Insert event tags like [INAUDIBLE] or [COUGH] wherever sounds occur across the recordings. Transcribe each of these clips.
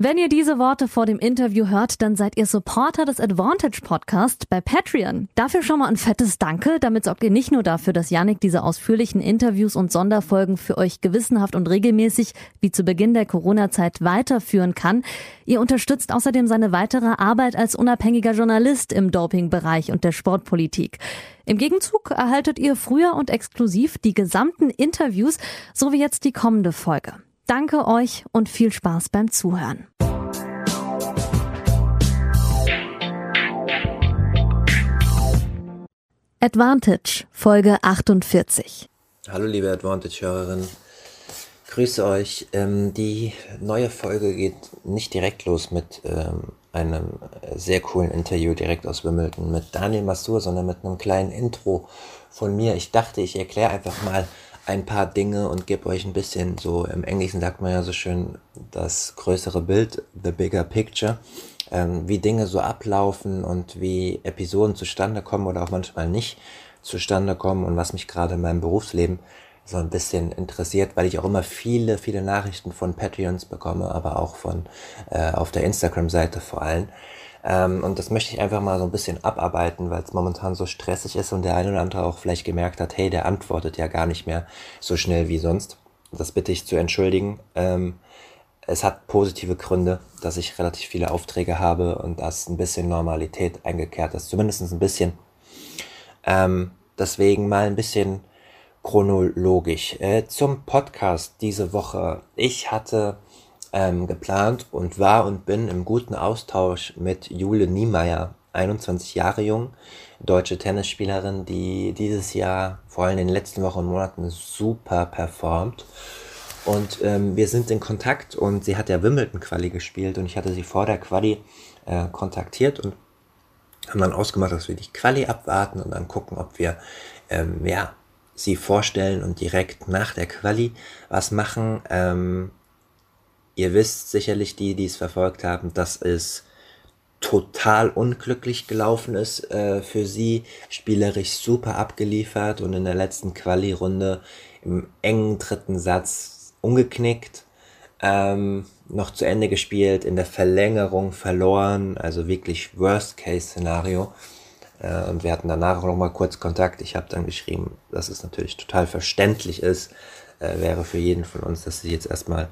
Wenn ihr diese Worte vor dem Interview hört, dann seid ihr Supporter des Advantage Podcast bei Patreon. Dafür schon mal ein fettes Danke. Damit sorgt ihr nicht nur dafür, dass Yannick diese ausführlichen Interviews und Sonderfolgen für euch gewissenhaft und regelmäßig wie zu Beginn der Corona-Zeit weiterführen kann. Ihr unterstützt außerdem seine weitere Arbeit als unabhängiger Journalist im Dopingbereich und der Sportpolitik. Im Gegenzug erhaltet ihr früher und exklusiv die gesamten Interviews, so wie jetzt die kommende Folge. Danke euch und viel Spaß beim Zuhören. Advantage, Folge 48. Hallo liebe Advantage-Hörerinnen, grüße euch. Ähm, die neue Folge geht nicht direkt los mit ähm, einem sehr coolen Interview direkt aus Wimbledon mit Daniel Masur, sondern mit einem kleinen Intro von mir. Ich dachte, ich erkläre einfach mal, ein paar Dinge und gebe euch ein bisschen so, im Englischen sagt man ja so schön, das größere Bild, the bigger picture, ähm, wie Dinge so ablaufen und wie Episoden zustande kommen oder auch manchmal nicht zustande kommen und was mich gerade in meinem Berufsleben so ein bisschen interessiert, weil ich auch immer viele, viele Nachrichten von Patreons bekomme, aber auch von äh, auf der Instagram-Seite vor allem. Ähm, und das möchte ich einfach mal so ein bisschen abarbeiten, weil es momentan so stressig ist und der eine oder andere auch vielleicht gemerkt hat, hey, der antwortet ja gar nicht mehr so schnell wie sonst. Das bitte ich zu entschuldigen. Ähm, es hat positive Gründe, dass ich relativ viele Aufträge habe und dass ein bisschen Normalität eingekehrt ist, zumindest ein bisschen. Ähm, deswegen mal ein bisschen chronologisch. Äh, zum Podcast diese Woche. Ich hatte ähm, geplant und war und bin im guten Austausch mit Jule Niemeyer, 21 Jahre jung, deutsche Tennisspielerin, die dieses Jahr, vor allem in den letzten Wochen und Monaten, super performt. Und ähm, wir sind in Kontakt und sie hat ja Wimbledon-Quali gespielt und ich hatte sie vor der Quali äh, kontaktiert und haben dann ausgemacht, dass wir die Quali abwarten und dann gucken, ob wir ähm, ja, sie vorstellen und direkt nach der Quali was machen. Ähm, Ihr wisst sicherlich, die, die es verfolgt haben, dass es total unglücklich gelaufen ist äh, für sie, spielerisch super abgeliefert und in der letzten Quali-Runde im engen dritten Satz umgeknickt, ähm, noch zu Ende gespielt, in der Verlängerung verloren, also wirklich Worst-Case-Szenario. Äh, und wir hatten danach noch mal kurz Kontakt. Ich habe dann geschrieben, dass es natürlich total verständlich ist, äh, wäre für jeden von uns, dass sie jetzt erstmal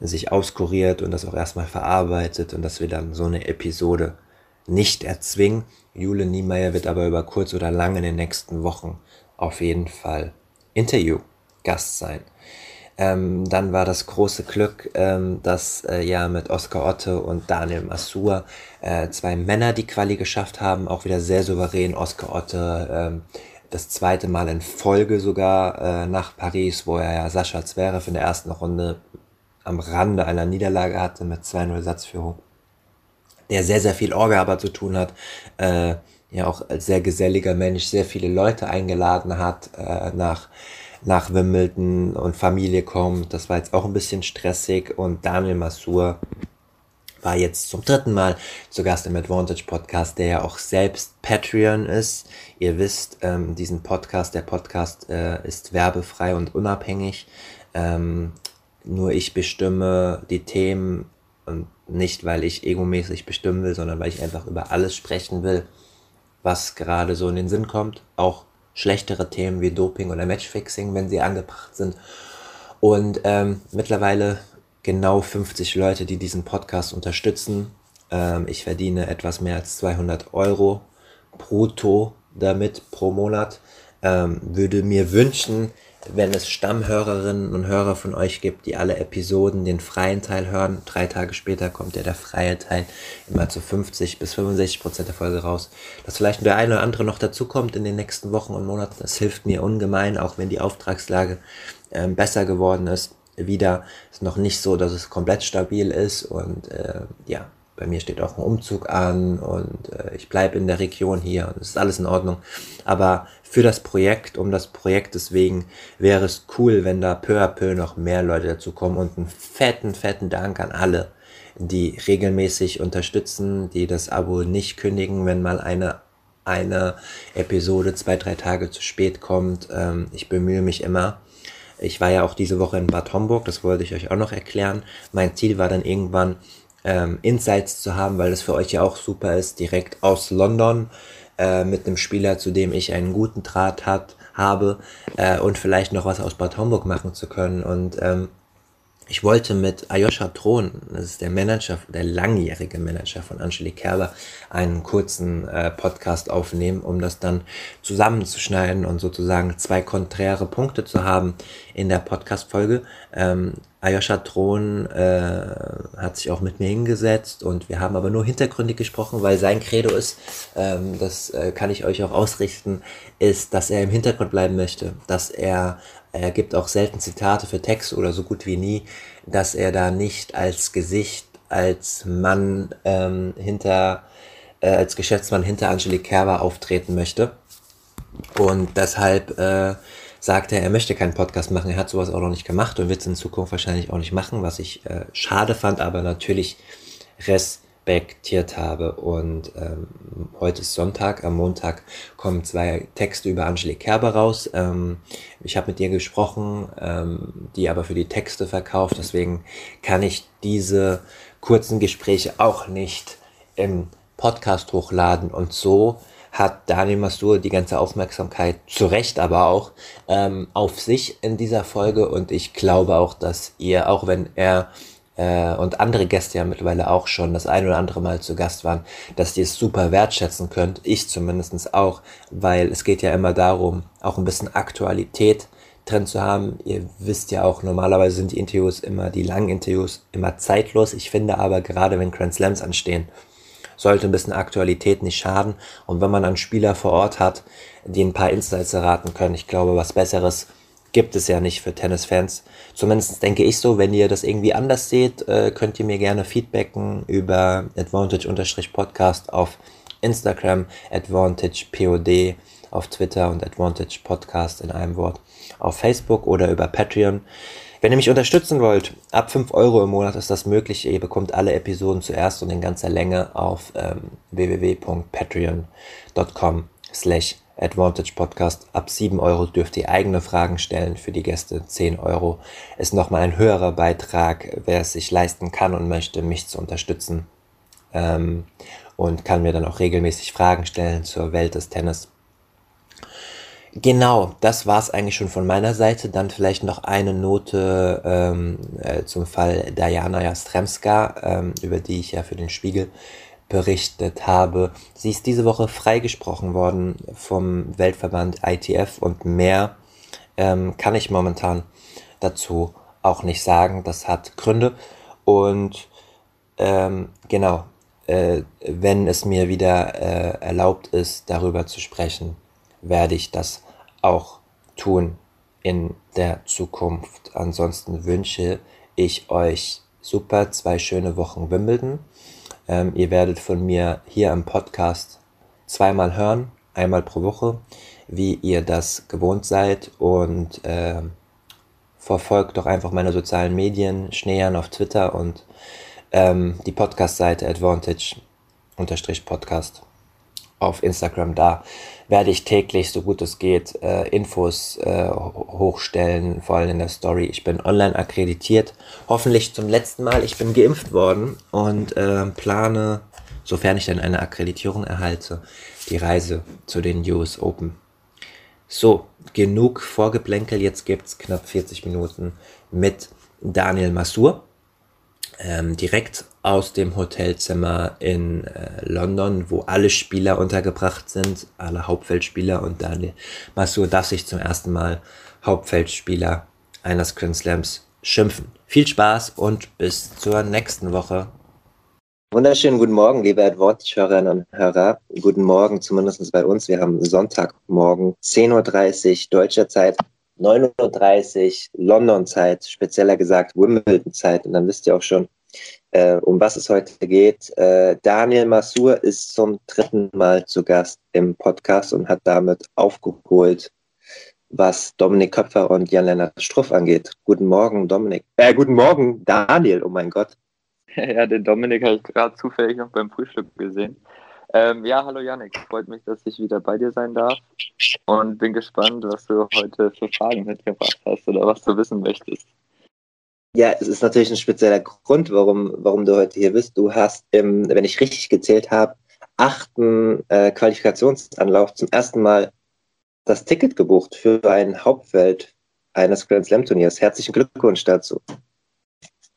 sich auskuriert und das auch erstmal verarbeitet und dass wir dann so eine Episode nicht erzwingen. Jule Niemeyer wird aber über kurz oder lang in den nächsten Wochen auf jeden Fall Interview-Gast sein. Ähm, dann war das große Glück, ähm, dass äh, ja mit Oskar Otte und Daniel Masur äh, zwei Männer die Quali geschafft haben, auch wieder sehr souverän. Oskar Otte ähm, das zweite Mal in Folge sogar äh, nach Paris, wo er ja Sascha Zverev in der ersten Runde am Rande einer Niederlage hatte mit 2-0 Satzführung, der sehr, sehr viel Orga aber zu tun hat, äh, ja auch als sehr geselliger Mensch sehr viele Leute eingeladen hat, äh, nach, nach Wimbledon und Familie kommt. Das war jetzt auch ein bisschen stressig und Daniel Masur war jetzt zum dritten Mal zu Gast im Advantage Podcast, der ja auch selbst Patreon ist. Ihr wisst, ähm, diesen Podcast, der Podcast äh, ist werbefrei und unabhängig. Ähm, nur ich bestimme die Themen und nicht, weil ich egomäßig bestimmen will, sondern weil ich einfach über alles sprechen will, was gerade so in den Sinn kommt. Auch schlechtere Themen wie Doping oder Matchfixing, wenn sie angebracht sind. Und ähm, mittlerweile genau 50 Leute, die diesen Podcast unterstützen. Ähm, ich verdiene etwas mehr als 200 Euro brutto damit pro Monat. Ähm, würde mir wünschen, wenn es Stammhörerinnen und Hörer von euch gibt, die alle Episoden den freien Teil hören. Drei Tage später kommt ja der freie Teil immer zu 50 bis 65 Prozent der Folge raus. Dass vielleicht der eine oder andere noch dazu kommt in den nächsten Wochen und Monaten, das hilft mir ungemein, auch wenn die Auftragslage äh, besser geworden ist. Wieder ist noch nicht so, dass es komplett stabil ist und äh, ja, bei mir steht auch ein Umzug an und äh, ich bleibe in der Region hier und es ist alles in Ordnung. Aber für das Projekt, um das Projekt deswegen, wäre es cool, wenn da peu à peu noch mehr Leute dazu kommen und einen fetten, fetten Dank an alle, die regelmäßig unterstützen, die das Abo nicht kündigen, wenn mal eine eine Episode zwei, drei Tage zu spät kommt. Ähm, ich bemühe mich immer. Ich war ja auch diese Woche in Bad Homburg, das wollte ich euch auch noch erklären. Mein Ziel war dann irgendwann ähm, Insights zu haben, weil das für euch ja auch super ist, direkt aus London äh, mit einem Spieler, zu dem ich einen guten Draht hat, habe äh, und vielleicht noch was aus Bad Homburg machen zu können. Und ähm, ich wollte mit Ayosha Thron, das ist der Manager, der langjährige Manager von Angelique Kerber, einen kurzen äh, Podcast aufnehmen, um das dann zusammenzuschneiden und sozusagen zwei konträre Punkte zu haben in der Podcast-Folge. Ähm, Ayosha Thron äh, hat sich auch mit mir hingesetzt und wir haben aber nur hintergründig gesprochen, weil sein Credo ist, ähm, das äh, kann ich euch auch ausrichten, ist, dass er im Hintergrund bleiben möchte, dass er er gibt auch selten Zitate für Texte oder so gut wie nie, dass er da nicht als Gesicht, als Mann ähm, hinter, äh, als Geschäftsmann hinter Angelique Kerber auftreten möchte. Und deshalb äh, sagt er, er möchte keinen Podcast machen. Er hat sowas auch noch nicht gemacht und wird es in Zukunft wahrscheinlich auch nicht machen, was ich äh, schade fand, aber natürlich Res respektiert habe. Und ähm, heute ist Sonntag, am Montag kommen zwei Texte über Angelique Kerber raus. Ähm, ich habe mit ihr gesprochen, ähm, die aber für die Texte verkauft. Deswegen kann ich diese kurzen Gespräche auch nicht im Podcast hochladen. Und so hat Daniel Mastur die ganze Aufmerksamkeit, zu Recht aber auch, ähm, auf sich in dieser Folge. Und ich glaube auch, dass ihr, auch wenn er äh, und andere Gäste ja mittlerweile auch schon das ein oder andere Mal zu Gast waren, dass ihr es super wertschätzen könnt. Ich zumindestens auch, weil es geht ja immer darum, auch ein bisschen Aktualität drin zu haben. Ihr wisst ja auch, normalerweise sind die Interviews immer, die langen Interviews immer zeitlos. Ich finde aber gerade, wenn Grand Slams anstehen, sollte ein bisschen Aktualität nicht schaden. Und wenn man dann Spieler vor Ort hat, die ein paar Insights erraten können, ich glaube, was Besseres gibt es ja nicht für Tennisfans. Zumindest denke ich so. Wenn ihr das irgendwie anders seht, äh, könnt ihr mir gerne feedbacken über Advantage-Podcast auf Instagram, AdvantagePod auf Twitter und Advantage Podcast in einem Wort auf Facebook oder über Patreon. Wenn ihr mich unterstützen wollt, ab 5 Euro im Monat ist das möglich. Ihr bekommt alle Episoden zuerst und in ganzer Länge auf ähm, www.patreon.com slash Advantage Podcast. Ab 7 Euro dürft ihr eigene Fragen stellen für die Gäste. 10 Euro ist nochmal ein höherer Beitrag, wer es sich leisten kann und möchte, mich zu unterstützen. Ähm, und kann mir dann auch regelmäßig Fragen stellen zur Welt des Tennis. Genau, das war es eigentlich schon von meiner Seite. Dann vielleicht noch eine Note ähm, äh, zum Fall Diana Jastremska, ähm, über die ich ja für den Spiegel berichtet habe. Sie ist diese Woche freigesprochen worden vom Weltverband ITF und mehr ähm, kann ich momentan dazu auch nicht sagen. Das hat Gründe und ähm, genau, äh, wenn es mir wieder äh, erlaubt ist, darüber zu sprechen, werde ich das auch tun in der Zukunft. Ansonsten wünsche ich euch super zwei schöne Wochen Wimbledon ähm, ihr werdet von mir hier im Podcast zweimal hören, einmal pro Woche, wie ihr das gewohnt seid und äh, verfolgt doch einfach meine sozialen Medien, Schneejan auf Twitter und ähm, die Podcast-Seite Advantage-Podcast auf Instagram. Da werde ich täglich, so gut es geht, äh, Infos äh, hochstellen, vor allem in der Story. Ich bin online akkreditiert, hoffentlich zum letzten Mal. Ich bin geimpft worden und äh, plane, sofern ich dann eine Akkreditierung erhalte, die Reise zu den US Open. So, genug Vorgeplänkel. Jetzt gibt's knapp 40 Minuten mit Daniel Masur ähm, direkt aus dem Hotelzimmer in äh, London, wo alle Spieler untergebracht sind, alle Hauptfeldspieler und Daniel Masur darf sich zum ersten Mal Hauptfeldspieler eines Grand Slams schimpfen. Viel Spaß und bis zur nächsten Woche. Wunderschönen guten Morgen, liebe Advantage-Hörerinnen und Hörer. Guten Morgen, zumindest bei uns. Wir haben Sonntagmorgen, 10.30 Uhr deutscher Zeit. 9.30 Uhr London-Zeit, spezieller gesagt Wimbledon-Zeit. Und dann wisst ihr auch schon, äh, um was es heute geht. Äh, Daniel Masur ist zum dritten Mal zu Gast im Podcast und hat damit aufgeholt, was Dominik Köpfer und Jan-Lennart Struff angeht. Guten Morgen, Dominik. Äh, guten Morgen, Daniel, oh mein Gott. [LAUGHS] Ja, den Dominik habe ich gerade zufällig noch beim Frühstück gesehen. Ähm, ja, hallo Janik, freut mich, dass ich wieder bei dir sein darf und bin gespannt, was du heute für Fragen mitgebracht hast oder was du wissen möchtest. Ja, es ist natürlich ein spezieller Grund, warum, warum du heute hier bist. Du hast, im, wenn ich richtig gezählt habe, achten äh, Qualifikationsanlauf zum ersten Mal das Ticket gebucht für ein Hauptfeld eines Grand Slam Turniers. Herzlichen Glückwunsch dazu.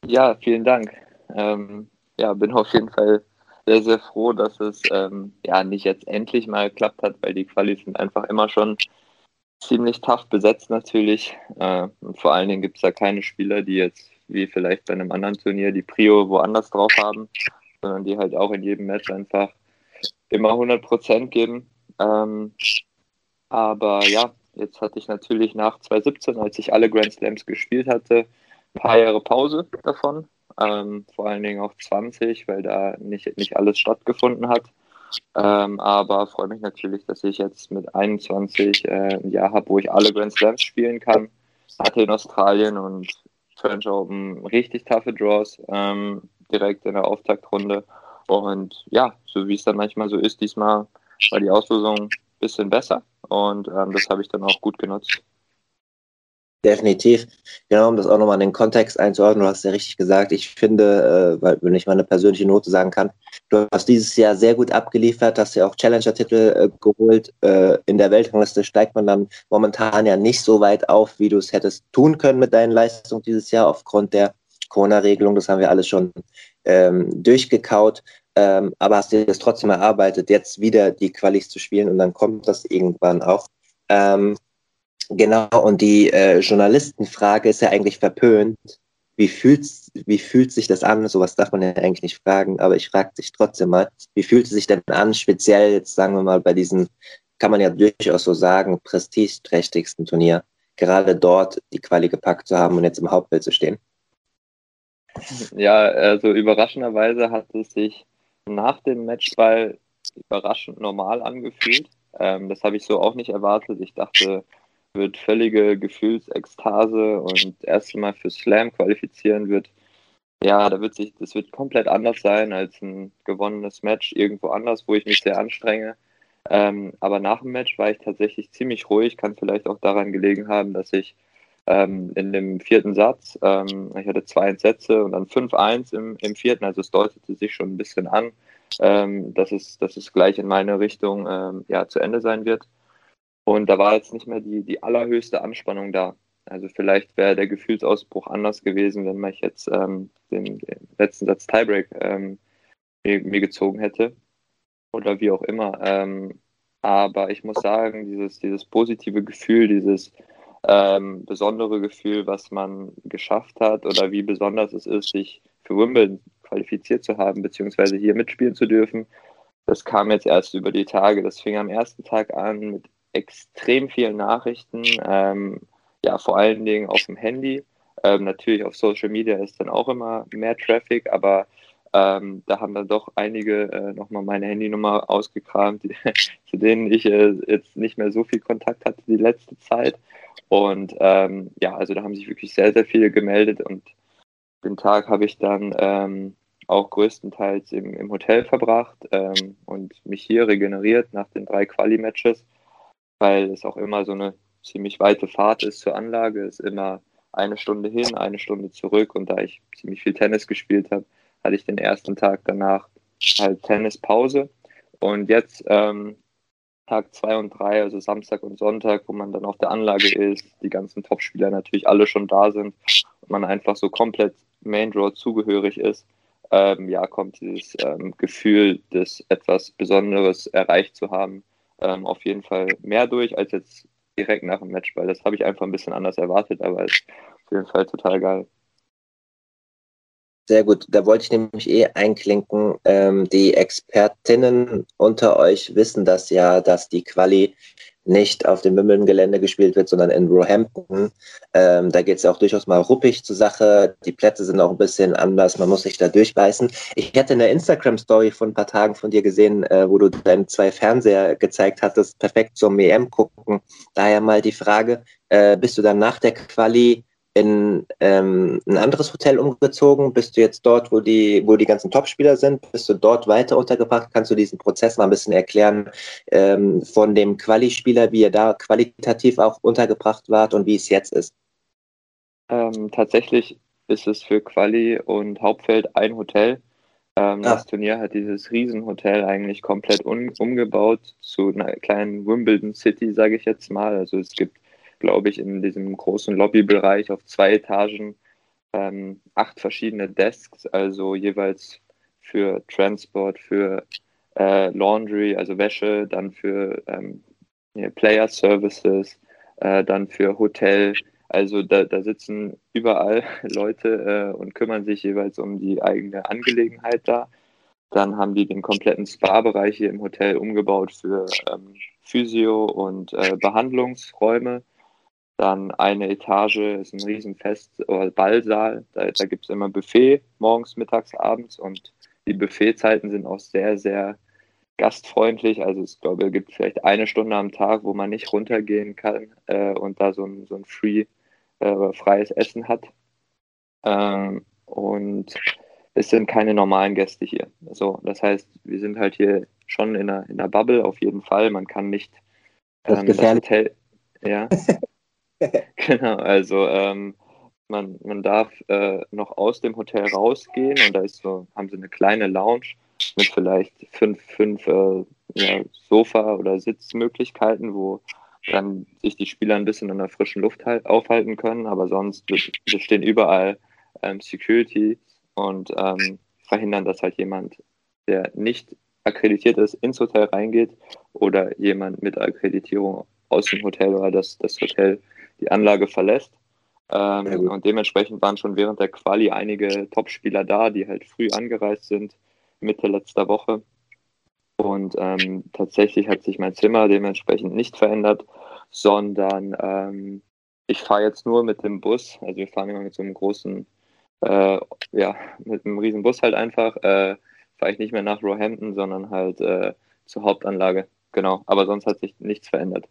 Ja, vielen Dank. Ähm, ja, bin auf jeden Fall sehr, sehr froh, dass es ähm, ja nicht jetzt endlich mal geklappt hat, weil die Qualis sind einfach immer schon ziemlich tough besetzt natürlich. Äh, und vor allen Dingen gibt es da keine Spieler, die jetzt wie vielleicht bei einem anderen Turnier die Prio woanders drauf haben, sondern die halt auch in jedem Match einfach immer 100 Prozent geben. Ähm, aber ja, jetzt hatte ich natürlich nach 2017, als ich alle Grand Slams gespielt hatte, ein paar Jahre Pause davon. Ähm, vor allen Dingen auch 20, weil da nicht, nicht alles stattgefunden hat. Ähm, aber freue mich natürlich, dass ich jetzt mit 21 äh, ein Jahr habe, wo ich alle Grand Slams spielen kann. Hatte in Australien und French Open richtig taffe Draws ähm, direkt in der Auftaktrunde. Und ja, so wie es dann manchmal so ist, diesmal war die Auslosung ein bisschen besser und ähm, das habe ich dann auch gut genutzt. Definitiv. Genau, um das auch nochmal in den Kontext einzuordnen, du hast ja richtig gesagt, ich finde, äh, weil, wenn ich mal eine persönliche Note sagen kann, du hast dieses Jahr sehr gut abgeliefert, hast ja auch Challenger-Titel äh, geholt. Äh, in der Weltrangliste steigt man dann momentan ja nicht so weit auf, wie du es hättest tun können mit deinen Leistungen dieses Jahr aufgrund der Corona-Regelung. Das haben wir alles schon ähm, durchgekaut. Ähm, aber hast dir das trotzdem erarbeitet, jetzt wieder die Qualis zu spielen und dann kommt das irgendwann auch. Ähm, Genau, und die äh, Journalistenfrage ist ja eigentlich verpönt. Wie fühlt, wie fühlt sich das an? Sowas darf man ja eigentlich nicht fragen, aber ich frage dich trotzdem mal, wie fühlt es sich denn an, speziell jetzt sagen wir mal bei diesem, kann man ja durchaus so sagen, prestigeträchtigsten Turnier, gerade dort die Quali gepackt zu haben und jetzt im Hauptbild zu stehen? Ja, also überraschenderweise hat es sich nach dem Matchball überraschend normal angefühlt. Ähm, das habe ich so auch nicht erwartet. Ich dachte, wird völlige Gefühlsekstase und erste Mal für Slam qualifizieren wird, ja, da wird sich, das wird komplett anders sein als ein gewonnenes Match irgendwo anders, wo ich mich sehr anstrenge. Ähm, aber nach dem Match war ich tatsächlich ziemlich ruhig, kann vielleicht auch daran gelegen haben, dass ich ähm, in dem vierten Satz, ähm, ich hatte zwei Sätze und dann 5-1 im, im vierten, also es deutete sich schon ein bisschen an, ähm, dass, es, dass es gleich in meine Richtung ähm, ja, zu Ende sein wird. Und da war jetzt nicht mehr die, die allerhöchste Anspannung da. Also vielleicht wäre der Gefühlsausbruch anders gewesen, wenn man jetzt ähm, den, den, letzten Satz Tiebreak ähm, mir, mir, gezogen hätte. Oder wie auch immer. Ähm, aber ich muss sagen, dieses, dieses positive Gefühl, dieses ähm, besondere Gefühl, was man geschafft hat oder wie besonders es ist, sich für Wimbledon qualifiziert zu haben, beziehungsweise hier mitspielen zu dürfen, das kam jetzt erst über die Tage. Das fing am ersten Tag an mit extrem vielen Nachrichten, ähm, ja, vor allen Dingen auf dem Handy. Ähm, natürlich auf Social Media ist dann auch immer mehr Traffic, aber ähm, da haben dann doch einige äh, nochmal meine Handynummer ausgekramt, die, [LAUGHS] zu denen ich äh, jetzt nicht mehr so viel Kontakt hatte die letzte Zeit. Und ähm, ja, also da haben sich wirklich sehr, sehr viele gemeldet und den Tag habe ich dann ähm, auch größtenteils im, im Hotel verbracht ähm, und mich hier regeneriert nach den drei Quali-Matches weil es auch immer so eine ziemlich weite Fahrt ist zur Anlage. Es ist immer eine Stunde hin, eine Stunde zurück. Und da ich ziemlich viel Tennis gespielt habe, hatte ich den ersten Tag danach halt Tennispause. Und jetzt ähm, Tag zwei und drei, also Samstag und Sonntag, wo man dann auf der Anlage ist, die ganzen Topspieler natürlich alle schon da sind und man einfach so komplett Main Draw zugehörig ist, ähm, ja, kommt dieses ähm, Gefühl, das etwas Besonderes erreicht zu haben, ähm, auf jeden Fall mehr durch als jetzt direkt nach dem Match, weil das habe ich einfach ein bisschen anders erwartet, aber ist auf jeden Fall total geil. Sehr gut, da wollte ich nämlich eh einklinken. Ähm, die Expertinnen unter euch wissen das ja, dass die Quali nicht auf dem Wimbledon-Gelände gespielt wird, sondern in Roehampton. Ähm, da geht es ja auch durchaus mal ruppig zur Sache. Die Plätze sind auch ein bisschen anders. Man muss sich da durchbeißen. Ich hatte eine Instagram-Story von ein paar Tagen von dir gesehen, äh, wo du deine zwei Fernseher gezeigt hattest, perfekt zum EM gucken. Daher mal die Frage, äh, bist du dann nach der Quali in ähm, ein anderes Hotel umgezogen? Bist du jetzt dort, wo die, wo die ganzen Topspieler sind? Bist du dort weiter untergebracht? Kannst du diesen Prozess mal ein bisschen erklären ähm, von dem Quali-Spieler, wie ihr da qualitativ auch untergebracht wart und wie es jetzt ist? Ähm, tatsächlich ist es für Quali und Hauptfeld ein Hotel. Ähm, ah. Das Turnier hat dieses Riesenhotel eigentlich komplett um, umgebaut zu einer kleinen Wimbledon City, sage ich jetzt mal. Also es gibt, glaube ich, in diesem großen Lobbybereich auf zwei Etagen ähm, acht verschiedene Desks, also jeweils für Transport, für äh, Laundry, also Wäsche, dann für ähm, Player Services, äh, dann für Hotel. Also da, da sitzen überall [LAUGHS] Leute äh, und kümmern sich jeweils um die eigene Angelegenheit da. Dann haben die den kompletten Spa-Bereich hier im Hotel umgebaut für ähm, Physio- und äh, Behandlungsräume. Dann eine Etage ist ein Riesenfest- oder Ballsaal. Da, da gibt es immer Buffet morgens, mittags, abends und die Buffetzeiten sind auch sehr, sehr gastfreundlich. Also ich glaube, es gibt vielleicht eine Stunde am Tag, wo man nicht runtergehen kann äh, und da so ein, so ein free, äh, freies Essen hat. Ähm, und es sind keine normalen Gäste hier. So, das heißt, wir sind halt hier schon in einer, in einer Bubble auf jeden Fall. Man kann nicht ähm, das, das Hotel. Ja. [LAUGHS] [LAUGHS] genau, also ähm, man, man darf äh, noch aus dem Hotel rausgehen und da ist so, haben sie eine kleine Lounge mit vielleicht fünf, fünf äh, ja, Sofa- oder Sitzmöglichkeiten, wo dann sich die Spieler ein bisschen in der frischen Luft halt aufhalten können, aber sonst stehen überall ähm, Security und ähm, verhindern, dass halt jemand, der nicht akkreditiert ist, ins Hotel reingeht oder jemand mit Akkreditierung aus dem Hotel oder das, das Hotel die Anlage verlässt. Ähm, und dementsprechend waren schon während der Quali einige Topspieler da, die halt früh angereist sind, Mitte letzter Woche. Und ähm, tatsächlich hat sich mein Zimmer dementsprechend nicht verändert, sondern ähm, ich fahre jetzt nur mit dem Bus. Also wir fahren immer mit so einem großen, äh, ja, mit einem riesen Bus halt einfach. Äh, fahre ich nicht mehr nach Roehampton, sondern halt äh, zur Hauptanlage. Genau, aber sonst hat sich nichts verändert.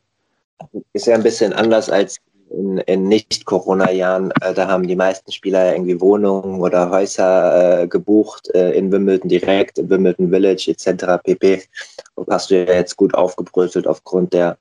Ist ja ein bisschen anders als in, in Nicht-Corona-Jahren, äh, da haben die meisten Spieler irgendwie Wohnungen oder Häuser äh, gebucht äh, in Wimbledon direkt, in Wimbledon Village etc. pp. Und hast du ja jetzt gut aufgebröselt aufgrund der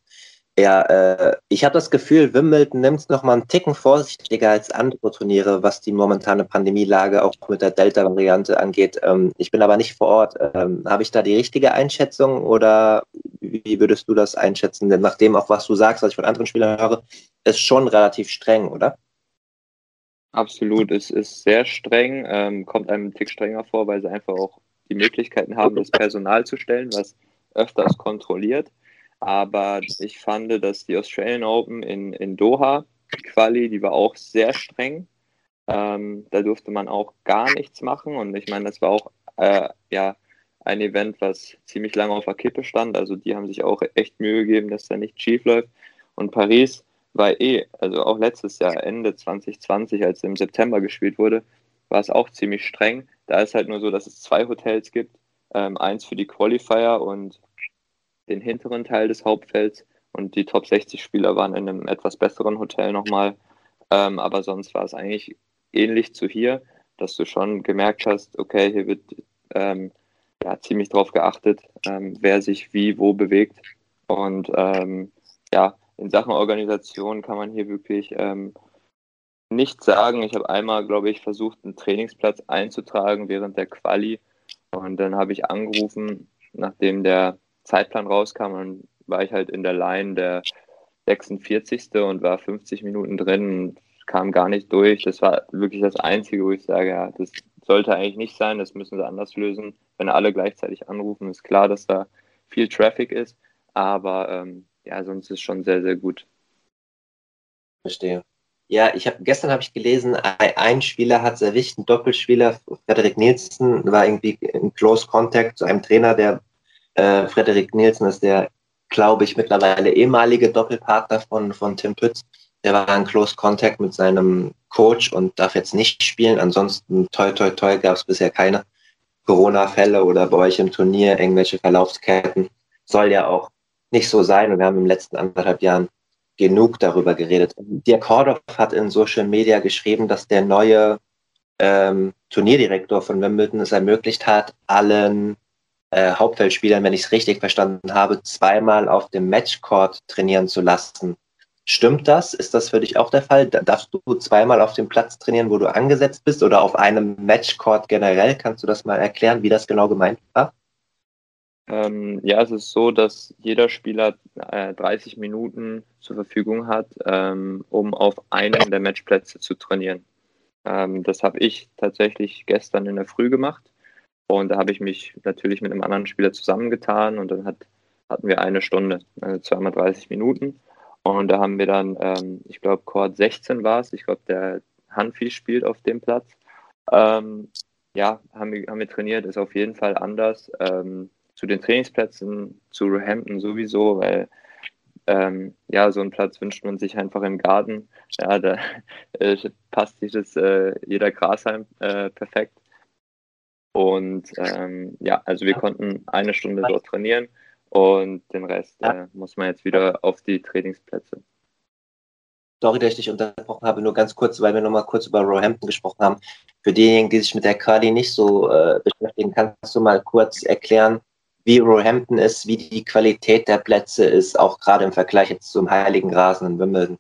ja, äh, ich habe das Gefühl, Wimbledon nimmt es nochmal einen Ticken vorsichtiger als andere Turniere, was die momentane Pandemielage auch mit der Delta-Variante angeht. Ähm, ich bin aber nicht vor Ort. Ähm, habe ich da die richtige Einschätzung oder wie würdest du das einschätzen? Denn nach dem auch, was du sagst, was ich von anderen Spielern höre, ist schon relativ streng, oder? Absolut, es ist sehr streng, ähm, kommt einem ein Tick strenger vor, weil sie einfach auch die Möglichkeiten haben, das Personal zu stellen, was öfters kontrolliert. Aber ich fand, dass die Australian Open in, in Doha, die Quali, die war auch sehr streng. Ähm, da durfte man auch gar nichts machen. Und ich meine, das war auch äh, ja, ein Event, was ziemlich lange auf der Kippe stand. Also die haben sich auch echt Mühe gegeben, dass da nicht schief läuft. Und Paris war eh, also auch letztes Jahr, Ende 2020, als im September gespielt wurde, war es auch ziemlich streng. Da ist halt nur so, dass es zwei Hotels gibt. Ähm, eins für die Qualifier und den hinteren Teil des Hauptfelds und die Top 60 Spieler waren in einem etwas besseren Hotel nochmal. Ähm, aber sonst war es eigentlich ähnlich zu hier, dass du schon gemerkt hast, okay, hier wird ähm, ja, ziemlich darauf geachtet, ähm, wer sich wie wo bewegt. Und ähm, ja, in Sachen Organisation kann man hier wirklich ähm, nichts sagen. Ich habe einmal, glaube ich, versucht, einen Trainingsplatz einzutragen während der Quali. Und dann habe ich angerufen, nachdem der Zeitplan rauskam, dann war ich halt in der Line der 46. und war 50 Minuten drin und kam gar nicht durch. Das war wirklich das Einzige, wo ich sage, ja, das sollte eigentlich nicht sein, das müssen sie anders lösen. Wenn alle gleichzeitig anrufen, ist klar, dass da viel Traffic ist, aber ähm, ja, sonst ist es schon sehr, sehr gut. Verstehe. Ja, ich habe gestern habe ich gelesen, ein Spieler hat es erwischt, ein Doppelspieler, Frederik Nielsen, war irgendwie in Close Contact zu einem Trainer, der äh, Frederik Nielsen ist der, glaube ich, mittlerweile ehemalige Doppelpartner von, von Tim Pütz. Der war in Close Contact mit seinem Coach und darf jetzt nicht spielen. Ansonsten, toi, toi, toi, gab es bisher keine Corona-Fälle oder bei euch im Turnier irgendwelche Verlaufsketten. Soll ja auch nicht so sein. Und wir haben im letzten anderthalb Jahren genug darüber geredet. Dirk Hordoff hat in Social Media geschrieben, dass der neue ähm, Turnierdirektor von Wimbledon es ermöglicht hat, allen äh, Hauptfeldspielern, wenn ich es richtig verstanden habe, zweimal auf dem Matchcourt trainieren zu lassen. Stimmt das? Ist das für dich auch der Fall? Darfst du zweimal auf dem Platz trainieren, wo du angesetzt bist oder auf einem Matchcourt generell? Kannst du das mal erklären, wie das genau gemeint war? Ähm, ja, es ist so, dass jeder Spieler äh, 30 Minuten zur Verfügung hat, ähm, um auf einem der Matchplätze zu trainieren. Ähm, das habe ich tatsächlich gestern in der Früh gemacht. Und da habe ich mich natürlich mit einem anderen Spieler zusammengetan und dann hat, hatten wir eine Stunde, also zweimal 30 Minuten. Und da haben wir dann, ähm, ich glaube, Chord 16 war es. Ich glaube, der Hanfi spielt auf dem Platz. Ähm, ja, haben wir, haben wir trainiert, ist auf jeden Fall anders. Ähm, zu den Trainingsplätzen, zu Roehampton sowieso, weil ähm, ja, so einen Platz wünscht man sich einfach im Garten. Ja, da [LAUGHS] äh, passt sich das äh, jeder Grashalm äh, perfekt. Und ähm, ja, also wir konnten eine Stunde dort trainieren und den Rest äh, muss man jetzt wieder auf die Trainingsplätze. Sorry, dass ich dich unterbrochen habe, nur ganz kurz, weil wir nochmal kurz über Roehampton gesprochen haben. Für diejenigen, die sich mit der Quali nicht so äh, beschäftigen, kannst du mal kurz erklären, wie Roehampton ist, wie die Qualität der Plätze ist, auch gerade im Vergleich jetzt zum Heiligen Rasen in Wimbledon?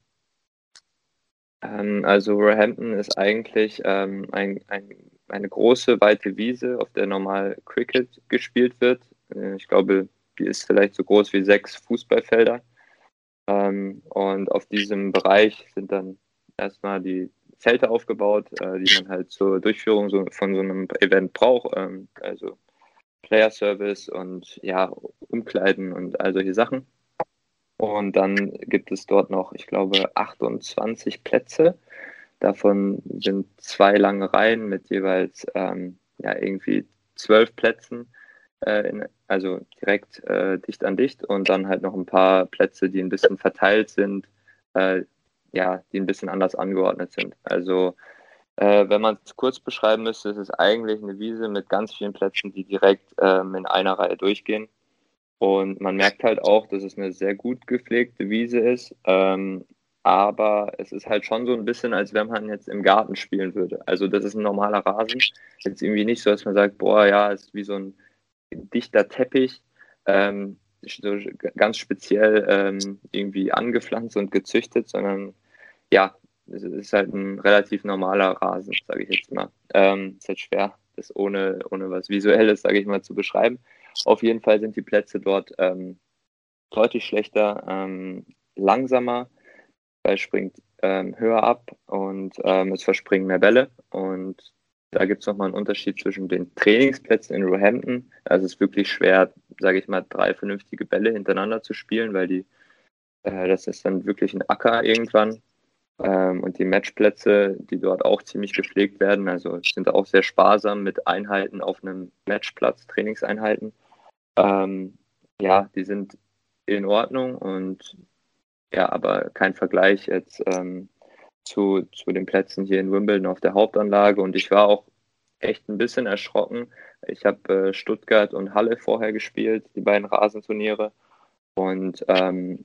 Ähm, also Roehampton ist eigentlich ähm, ein, ein, eine große, weite Wiese, auf der normal Cricket gespielt wird. Äh, ich glaube, die ist vielleicht so groß wie sechs Fußballfelder. Ähm, und auf diesem Bereich sind dann erstmal die Zelte aufgebaut, äh, die man halt zur Durchführung von so einem Event braucht. Ähm, also Player Service und ja, Umkleiden und all solche Sachen. Und dann gibt es dort noch, ich glaube, 28 Plätze. Davon sind zwei lange Reihen mit jeweils ähm, ja, irgendwie zwölf Plätzen, äh, in, also direkt äh, dicht an dicht. Und dann halt noch ein paar Plätze, die ein bisschen verteilt sind, äh, ja, die ein bisschen anders angeordnet sind. Also äh, wenn man es kurz beschreiben müsste, ist es eigentlich eine Wiese mit ganz vielen Plätzen, die direkt ähm, in einer Reihe durchgehen. Und man merkt halt auch, dass es eine sehr gut gepflegte Wiese ist. Ähm, aber es ist halt schon so ein bisschen, als wenn man jetzt im Garten spielen würde. Also das ist ein normaler Rasen. Jetzt irgendwie nicht so, dass man sagt, boah, ja, ist wie so ein dichter Teppich. Ähm, so ganz speziell ähm, irgendwie angepflanzt und gezüchtet, sondern ja, es ist halt ein relativ normaler Rasen, sage ich jetzt mal. Ähm, ist halt schwer, das ohne, ohne was Visuelles, sage ich mal, zu beschreiben. Auf jeden Fall sind die Plätze dort ähm, deutlich schlechter, ähm, langsamer, es springt ähm, höher ab und ähm, es verspringen mehr Bälle. Und da gibt es nochmal einen Unterschied zwischen den Trainingsplätzen in Roehampton. Also es ist wirklich schwer, sage ich mal, drei vernünftige Bälle hintereinander zu spielen, weil die, äh, das ist dann wirklich ein Acker irgendwann. Ähm, und die Matchplätze, die dort auch ziemlich gepflegt werden, also sind auch sehr sparsam mit Einheiten auf einem Matchplatz, Trainingseinheiten. Ähm, ja, die sind in Ordnung und ja, aber kein Vergleich jetzt ähm, zu, zu den Plätzen hier in Wimbledon auf der Hauptanlage. Und ich war auch echt ein bisschen erschrocken. Ich habe äh, Stuttgart und Halle vorher gespielt, die beiden Rasenturniere. Und ähm,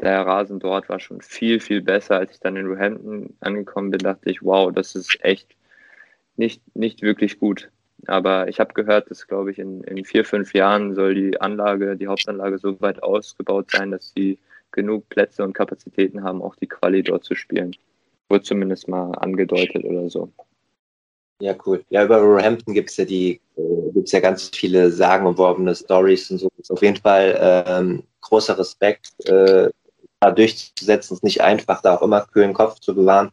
der Rasen dort war schon viel, viel besser. Als ich dann in Roehampton angekommen bin, dachte ich, wow, das ist echt nicht, nicht wirklich gut. Aber ich habe gehört, dass, glaube ich, in, in vier, fünf Jahren soll die Anlage, die Hauptanlage so weit ausgebaut sein, dass sie genug Plätze und Kapazitäten haben, auch die Quali dort zu spielen. Wurde zumindest mal angedeutet oder so. Ja, cool. Ja, über Roehampton gibt es ja die, äh, gibt's ja ganz viele sagenumworbene Stories und so. Ist auf jeden Fall ähm, großer Respekt, äh, da durchzusetzen. Es ist nicht einfach, da auch immer kühlen Kopf zu bewahren.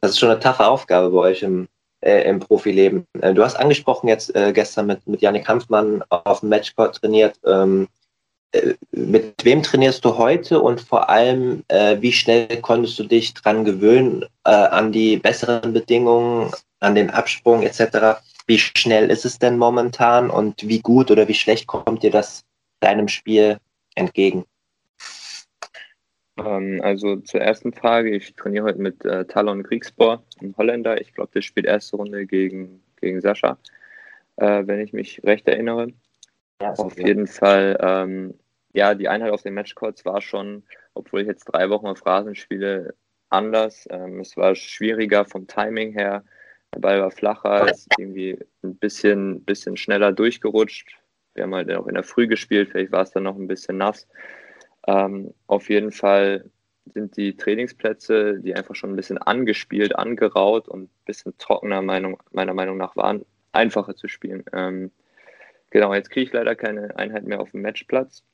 Das ist schon eine taffe Aufgabe bei euch im, äh, im Profileben. Äh, du hast angesprochen jetzt äh, gestern mit, mit Janik Kampfmann auf dem Matchcourt trainiert. Ähm, äh, mit wem trainierst du heute und vor allem, äh, wie schnell konntest du dich dran gewöhnen äh, an die besseren Bedingungen, an den Absprung etc.? Wie schnell ist es denn momentan und wie gut oder wie schlecht kommt dir das deinem Spiel entgegen? Ähm, also zur ersten Frage, ich trainiere heute mit äh, Talon Kriegsbohr, ein Holländer. Ich glaube, der spielt erste Runde gegen, gegen Sascha, äh, wenn ich mich recht erinnere. Ja, auf jeden Fall, ähm, ja, die Einheit auf den Matchcourts war schon, obwohl ich jetzt drei Wochen auf Rasen spiele, anders. Ähm, es war schwieriger vom Timing her. Der Ball war flacher, ist irgendwie ein bisschen, bisschen schneller durchgerutscht. Wir haben halt auch in der Früh gespielt, vielleicht war es dann noch ein bisschen nass. Ähm, auf jeden Fall sind die Trainingsplätze, die einfach schon ein bisschen angespielt, angeraut und ein bisschen trockener Meinung, meiner Meinung nach waren, einfacher zu spielen. Ähm, genau, jetzt kriege ich leider keine Einheit mehr auf dem Matchplatz.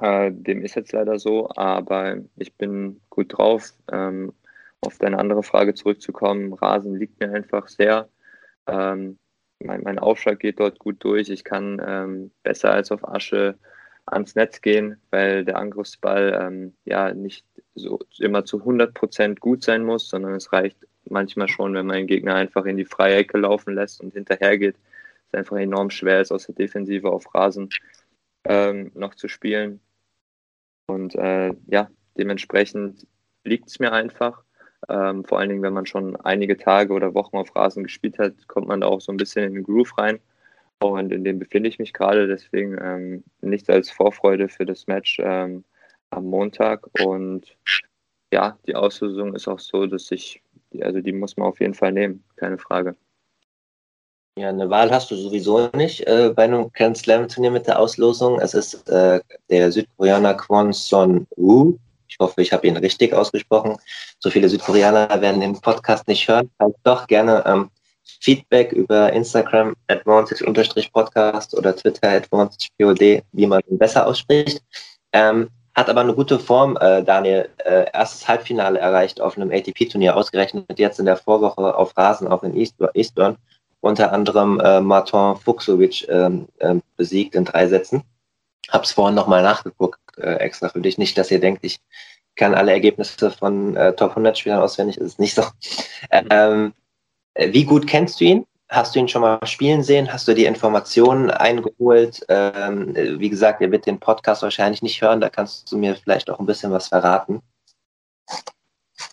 Äh, dem ist jetzt leider so, aber ich bin gut drauf. Ähm, auf deine andere Frage zurückzukommen, Rasen liegt mir einfach sehr. Ähm, mein, mein, Aufschlag geht dort gut durch. Ich kann ähm, besser als auf Asche ans Netz gehen, weil der Angriffsball ähm, ja nicht so immer zu 100 Prozent gut sein muss, sondern es reicht manchmal schon, wenn den Gegner einfach in die freie Ecke laufen lässt und hinterher geht. Es einfach enorm schwer ist, aus der Defensive auf Rasen ähm, noch zu spielen. Und äh, ja, dementsprechend liegt es mir einfach. Ähm, vor allen Dingen, wenn man schon einige Tage oder Wochen auf Rasen gespielt hat, kommt man da auch so ein bisschen in den Groove rein. Und in dem befinde ich mich gerade, deswegen ähm, nichts als Vorfreude für das Match ähm, am Montag. Und ja, die Auslösung ist auch so, dass ich, also die muss man auf jeden Fall nehmen, keine Frage. Ja, eine Wahl hast du sowieso nicht äh, bei einem Grand Slam Turnier mit der Auslosung. Es ist äh, der Südkoreaner Kwon Son Woo. Ich hoffe, ich habe ihn richtig ausgesprochen. So viele Südkoreaner werden den Podcast nicht hören. Falls doch gerne ähm, Feedback über Instagram advantage-podcast oder Twitter advantagepod, wie man ihn besser ausspricht. Ähm, hat aber eine gute Form, äh, Daniel. Äh, erstes Halbfinale erreicht auf einem ATP-Turnier, ausgerechnet jetzt in der Vorwoche auf Rasen, auch in Eastburn unter anderem äh, Martin Fuchsovic ähm, äh, besiegt in drei Sätzen. Hab's vorhin nochmal nachgeguckt, äh, extra für dich. Nicht, dass ihr denkt, ich kann alle Ergebnisse von äh, Top 100 Spielern auswendig. Das ist nicht so. Ähm, äh, wie gut kennst du ihn? Hast du ihn schon mal spielen sehen? Hast du die Informationen eingeholt? Ähm, wie gesagt, ihr wird den Podcast wahrscheinlich nicht hören. Da kannst du mir vielleicht auch ein bisschen was verraten.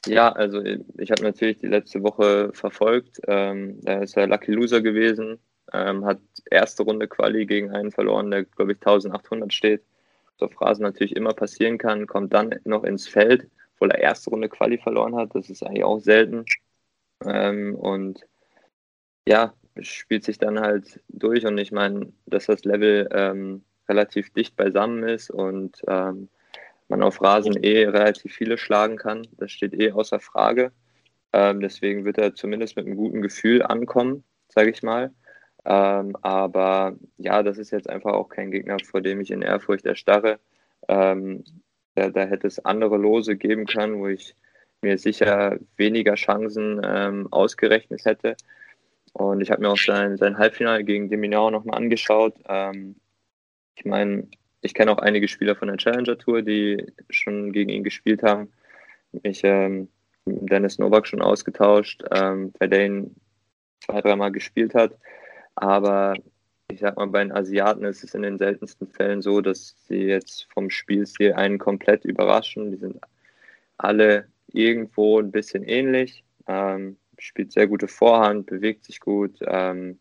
Ja, also ich habe natürlich die letzte Woche verfolgt. Ähm, da ist er Lucky Loser gewesen, ähm, hat erste Runde Quali gegen einen verloren, der glaube ich 1800 steht. So Phrasen natürlich immer passieren kann, kommt dann noch ins Feld, obwohl er erste Runde Quali verloren hat. Das ist eigentlich auch selten. Ähm, und ja, spielt sich dann halt durch und ich meine, dass das Level ähm, relativ dicht beisammen ist und ähm, man auf Rasen eh relativ viele schlagen kann. Das steht eh außer Frage. Ähm, deswegen wird er zumindest mit einem guten Gefühl ankommen, sage ich mal. Ähm, aber ja, das ist jetzt einfach auch kein Gegner, vor dem ich in Ehrfurcht erstarre. Ähm, da, da, hätte es andere Lose geben können, wo ich mir sicher weniger Chancen ähm, ausgerechnet hätte. Und ich habe mir auch sein, sein Halbfinale gegen Deminau nochmal angeschaut. Ähm, ich meine, ich kenne auch einige Spieler von der Challenger Tour, die schon gegen ihn gespielt haben. Mich ähm, Dennis Novak schon ausgetauscht, ähm, bei ihn zwei, dreimal gespielt hat. Aber ich sag mal, bei den Asiaten ist es in den seltensten Fällen so, dass sie jetzt vom Spielstil einen komplett überraschen. Die sind alle irgendwo ein bisschen ähnlich. Ähm, spielt sehr gute Vorhand, bewegt sich gut, ähm,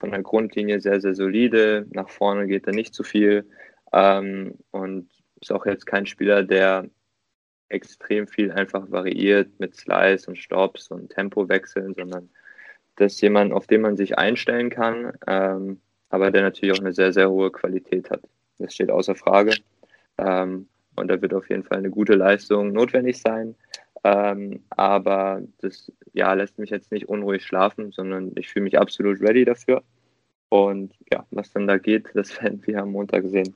von der Grundlinie sehr, sehr solide. Nach vorne geht er nicht zu viel. Ähm, und ist auch jetzt kein Spieler, der extrem viel einfach variiert mit Slice und Stops und Tempowechseln, sondern das ist jemand, auf den man sich einstellen kann, ähm, aber der natürlich auch eine sehr, sehr hohe Qualität hat. Das steht außer Frage. Ähm, und da wird auf jeden Fall eine gute Leistung notwendig sein. Ähm, aber das ja, lässt mich jetzt nicht unruhig schlafen, sondern ich fühle mich absolut ready dafür. Und ja, was dann da geht, [LAUGHS] das werden wir am Montag sehen.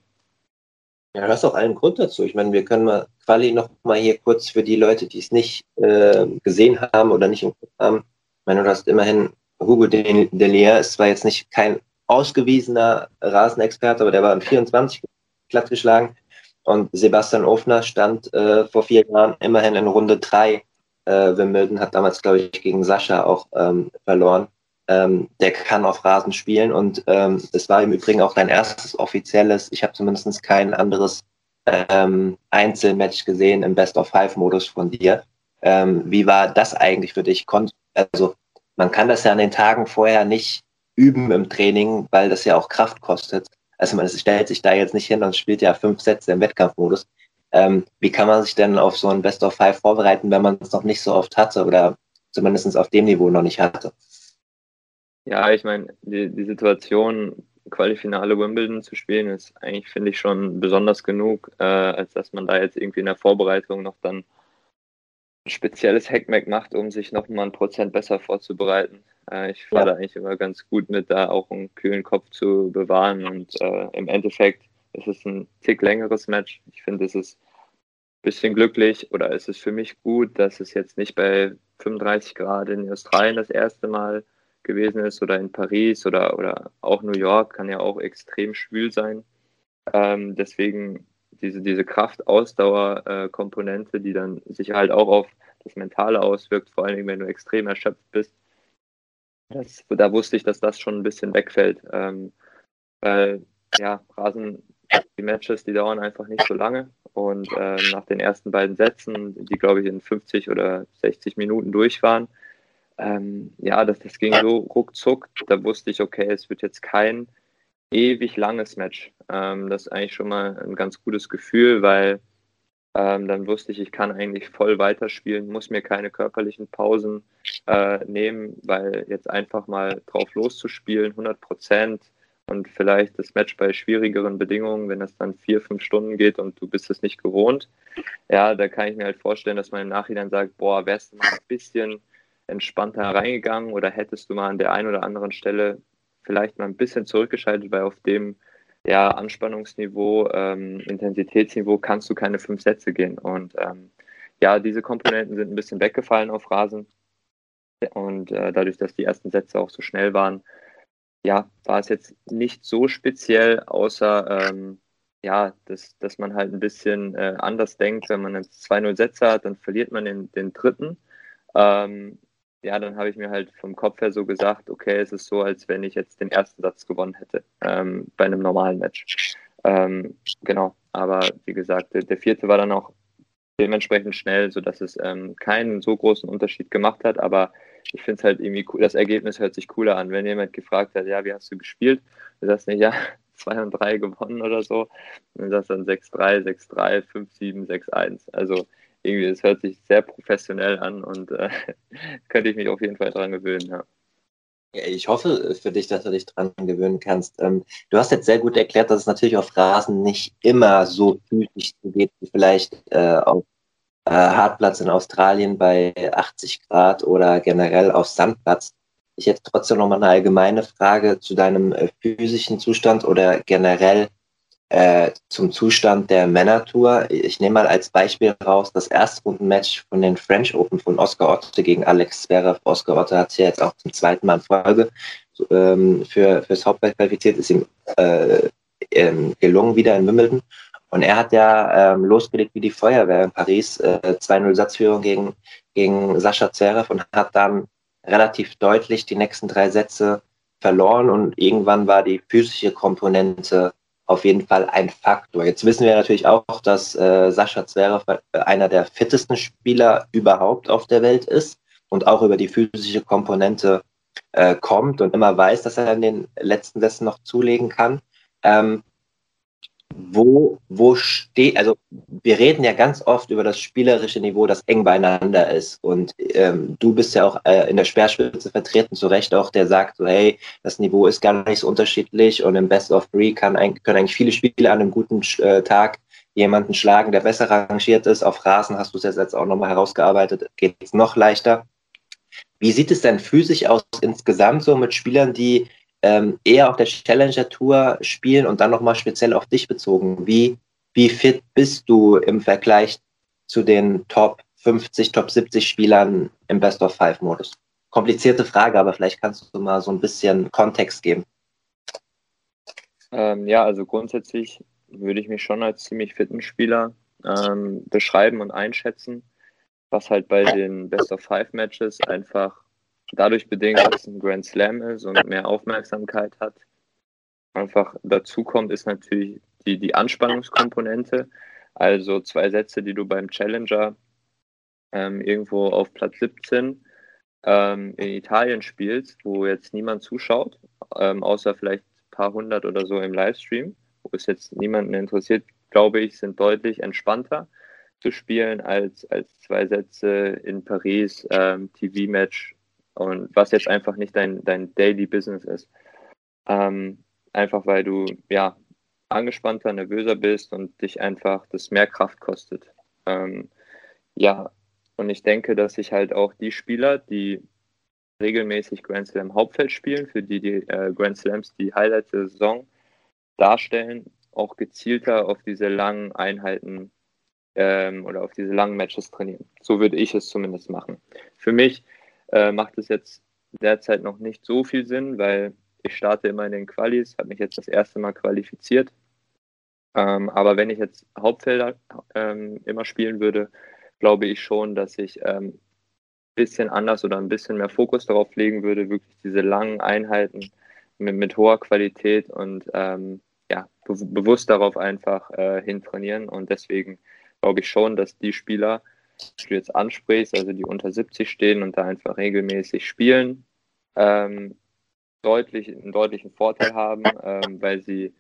Ja, das ist auch einen Grund dazu. Ich meine, wir können mal Quali noch mal hier kurz für die Leute, die es nicht äh, gesehen haben oder nicht im Kopf haben. Ich meine, du hast immerhin Hugo Delier ist zwar jetzt nicht kein ausgewiesener Rasenexperte, aber der war in 24 glatt geschlagen. Und Sebastian Ofner stand äh, vor vier Jahren immerhin in Runde drei. Äh, Wimbledon hat damals, glaube ich, gegen Sascha auch ähm, verloren. Ähm, der kann auf Rasen spielen und ähm, es war im Übrigen auch dein erstes offizielles, ich habe zumindest kein anderes ähm, Einzelmatch gesehen im Best-of-Five-Modus von dir. Ähm, wie war das eigentlich für dich? Kon also man kann das ja an den Tagen vorher nicht üben im Training, weil das ja auch Kraft kostet. Also man stellt sich da jetzt nicht hin und spielt ja fünf Sätze im Wettkampfmodus. Ähm, wie kann man sich denn auf so ein Best of Five vorbereiten, wenn man es noch nicht so oft hatte oder zumindest auf dem Niveau noch nicht hatte? Ja, ich meine, die, die Situation Qualifinale Wimbledon zu spielen, ist eigentlich, finde ich, schon besonders genug, äh, als dass man da jetzt irgendwie in der Vorbereitung noch dann ein spezielles Hackmack macht, um sich noch mal ein Prozent besser vorzubereiten. Äh, ich fahre ja. da eigentlich immer ganz gut mit, da auch einen kühlen Kopf zu bewahren und äh, im Endeffekt ist es ein Tick längeres Match. Ich finde, es ist ein bisschen glücklich oder es ist für mich gut, dass es jetzt nicht bei 35 Grad in Australien das erste Mal gewesen ist oder in Paris oder, oder auch New York kann ja auch extrem schwül sein. Ähm, deswegen diese, diese Kraft-Ausdauer-Komponente, die dann sich halt auch auf das Mentale auswirkt, vor allen Dingen, wenn du extrem erschöpft bist. Das, da wusste ich, dass das schon ein bisschen wegfällt. Ähm, weil, ja, Rasen, die Matches, die dauern einfach nicht so lange. Und äh, nach den ersten beiden Sätzen, die glaube ich in 50 oder 60 Minuten durch waren, ähm, ja, das, das ging so ruckzuck. Da wusste ich, okay, es wird jetzt kein ewig langes Match. Ähm, das ist eigentlich schon mal ein ganz gutes Gefühl, weil ähm, dann wusste ich, ich kann eigentlich voll weiterspielen, muss mir keine körperlichen Pausen äh, nehmen, weil jetzt einfach mal drauf loszuspielen, 100 Prozent und vielleicht das Match bei schwierigeren Bedingungen, wenn das dann vier, fünf Stunden geht und du bist es nicht gewohnt, ja, da kann ich mir halt vorstellen, dass man im Nachhinein sagt, boah, wärst du mal ein bisschen entspannter reingegangen oder hättest du mal an der einen oder anderen Stelle vielleicht mal ein bisschen zurückgeschaltet, weil auf dem ja, Anspannungsniveau, ähm, Intensitätsniveau kannst du keine fünf Sätze gehen. Und ähm, ja, diese Komponenten sind ein bisschen weggefallen auf Rasen. Und äh, dadurch, dass die ersten Sätze auch so schnell waren, ja, war es jetzt nicht so speziell, außer ähm, ja, dass, dass man halt ein bisschen äh, anders denkt. Wenn man jetzt 2-0 Sätze hat, dann verliert man den, den dritten. Ähm, ja, dann habe ich mir halt vom Kopf her so gesagt, okay, es ist so, als wenn ich jetzt den ersten Satz gewonnen hätte ähm, bei einem normalen Match. Ähm, genau, aber wie gesagt, der, vierte war dann auch dementsprechend schnell, sodass es ähm, keinen so großen Unterschied gemacht hat, aber ich finde es halt irgendwie cool, das Ergebnis hört sich cooler an. Wenn jemand gefragt hat, ja, wie hast du gespielt? Du sagst nicht, ja, [LAUGHS] 2 und 3 gewonnen oder so. Dann sagst du dann 6-3, 6-3, 5-7, 6-1. Also irgendwie, es hört sich sehr professionell an und äh, [LAUGHS] könnte ich mich auf jeden Fall dran gewöhnen, ja. Ich hoffe für dich, dass du dich dran gewöhnen kannst. Ähm, du hast jetzt sehr gut erklärt, dass es natürlich auf Rasen nicht immer so physisch geht wie vielleicht äh, auf äh, Hartplatz in Australien bei 80 Grad oder generell auf Sandplatz. Ich hätte trotzdem noch mal eine allgemeine Frage zu deinem äh, physischen Zustand oder generell äh, zum Zustand der Männertour. Ich nehme mal als Beispiel raus das Erstrundenmatch von den French Open von Oscar Otte gegen Alex Zverev. Oscar Otte hat sich jetzt auch zum zweiten Mal in Folge ähm, für fürs Hauptfeld qualifiziert, ist ihm äh, ähm, gelungen wieder in Wimbledon. Und er hat ja ähm, losgelegt wie die Feuerwehr in Paris, äh, 2-0 Satzführung gegen, gegen Sascha Zverev und hat dann relativ deutlich die nächsten drei Sätze verloren und irgendwann war die physische Komponente auf jeden Fall ein Faktor. Jetzt wissen wir natürlich auch, dass äh, Sascha Zverev einer der fittesten Spieler überhaupt auf der Welt ist und auch über die physische Komponente äh, kommt und immer weiß, dass er in den letzten Sätzen noch zulegen kann. Ähm, wo, wo steht, also wir reden ja ganz oft über das spielerische Niveau, das eng beieinander ist. Und ähm, du bist ja auch äh, in der Speerspitze vertreten, zu Recht auch, der sagt so, hey, das Niveau ist gar nicht so unterschiedlich und im Best of Three kann, können eigentlich viele Spiele an einem guten äh, Tag jemanden schlagen, der besser rangiert ist. Auf Rasen hast du es jetzt auch nochmal herausgearbeitet, geht es noch leichter. Wie sieht es denn physisch aus insgesamt so mit Spielern, die ähm, eher auf der Challenger Tour spielen und dann nochmal speziell auf dich bezogen. Wie, wie fit bist du im Vergleich zu den Top 50, Top 70 Spielern im Best of Five Modus? Komplizierte Frage, aber vielleicht kannst du mal so ein bisschen Kontext geben. Ähm, ja, also grundsätzlich würde ich mich schon als ziemlich fitten Spieler ähm, beschreiben und einschätzen, was halt bei den Best of Five Matches einfach dadurch bedingt, dass es ein Grand Slam ist und mehr Aufmerksamkeit hat, einfach dazu kommt, ist natürlich die, die Anspannungskomponente. Also zwei Sätze, die du beim Challenger ähm, irgendwo auf Platz 17 ähm, in Italien spielst, wo jetzt niemand zuschaut, ähm, außer vielleicht ein paar hundert oder so im Livestream, wo es jetzt niemanden interessiert, glaube ich, sind deutlich entspannter zu spielen als, als zwei Sätze in Paris, ähm, TV-Match und was jetzt einfach nicht dein, dein Daily Business ist. Ähm, einfach weil du ja angespannter, nervöser bist und dich einfach das mehr Kraft kostet. Ähm, ja, und ich denke, dass sich halt auch die Spieler, die regelmäßig Grand Slam Hauptfeld spielen, für die die äh, Grand Slams die Highlights der Saison darstellen, auch gezielter auf diese langen Einheiten ähm, oder auf diese langen Matches trainieren. So würde ich es zumindest machen. Für mich äh, macht es jetzt derzeit noch nicht so viel Sinn, weil ich starte immer in den Qualis, habe mich jetzt das erste Mal qualifiziert. Ähm, aber wenn ich jetzt Hauptfelder ähm, immer spielen würde, glaube ich schon, dass ich ein ähm, bisschen anders oder ein bisschen mehr Fokus darauf legen würde, wirklich diese langen Einheiten mit, mit hoher Qualität und ähm, ja, be bewusst darauf einfach äh, hintrainieren. Und deswegen glaube ich schon, dass die Spieler, die du jetzt ansprichst, also die unter 70 stehen und da einfach regelmäßig spielen, ähm, deutlich, einen deutlichen Vorteil haben, ähm, weil sie